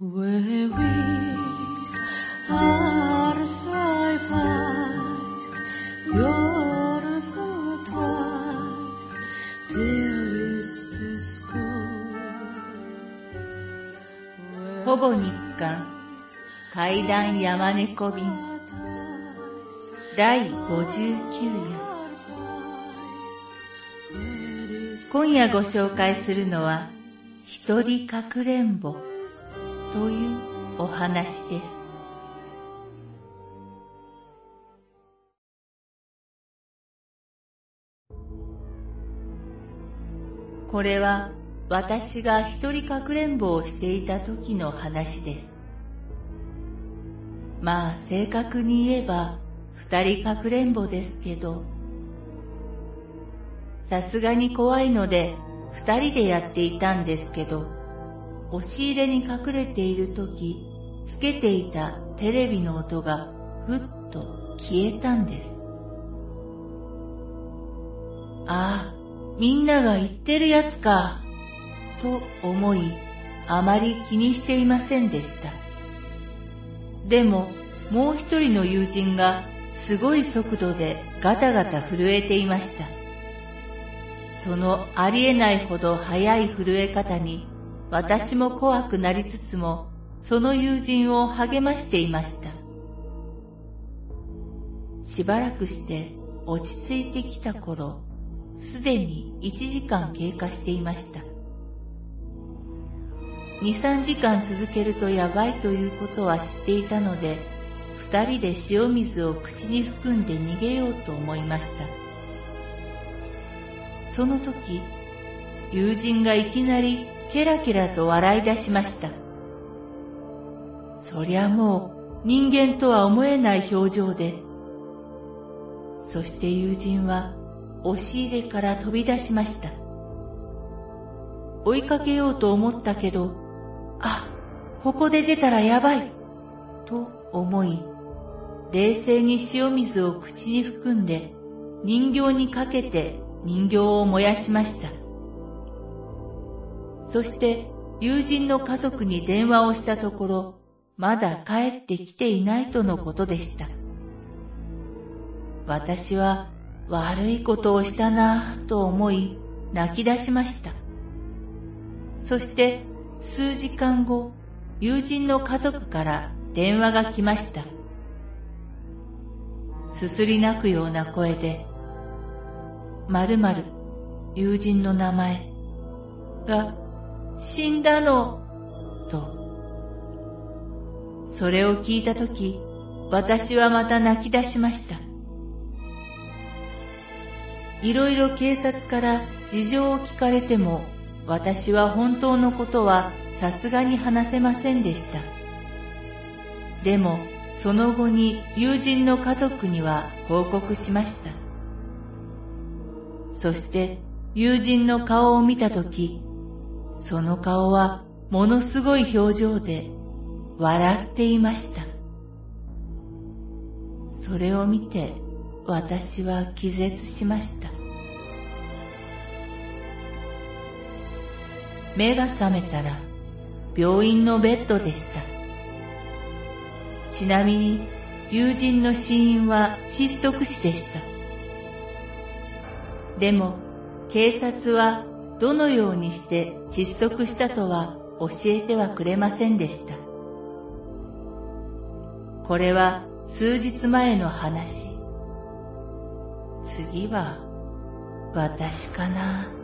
ほぼ日刊階段山猫便第59夜今夜ご紹介するのは一人かくれんぼというお話ですこれは私が一人かくれんぼをしていた時の話です。まあ正確に言えば二人かくれんぼですけど、さすがに怖いので二人でやっていたんですけど、押し入れに隠れている時、つけていたテレビの音がふっと消えたんです。ああ、みんなが言ってるやつか、と思い、あまり気にしていませんでした。でも、もう一人の友人がすごい速度でガタガタ震えていました。そのありえないほど速い震え方に私も怖くなりつつもその友人を励ましていました。しばらくして落ち着いてきた頃、すでに1時間経過していました。2、3時間続けるとやばいということは知っていたので、二人で塩水を口に含んで逃げようと思いました。その時、友人がいきなりケラケラと笑い出しました。そりゃもう人間とは思えない表情で、そして友人は押し入れから飛び出しました。追いかけようと思ったけど、あ、ここで出たらやばい、と思い、冷静に塩水を口に含んで人形にかけて人形を燃やしました。そして友人の家族に電話をしたところ、まだ帰ってきていないとのことでした。私は悪いことをしたなぁと思い泣き出しました。そして数時間後、友人の家族から電話が来ました。すすり泣くような声で、〇〇、友人の名前が死んだの、と。それを聞いたとき、私はまた泣き出しました。いろいろ警察から事情を聞かれても、私は本当のことはさすがに話せませんでした。でも、その後に友人の家族には報告しました。そして友人の顔を見たとき、その顔はものすごい表情で笑っていました。それを見て私は気絶しました。目が覚めたら病院のベッドでした。ちなみに友人の死因は窒息死でした。でも警察はどのようにして窒息したとは教えてはくれませんでした。これは数日前の話。次は私かな。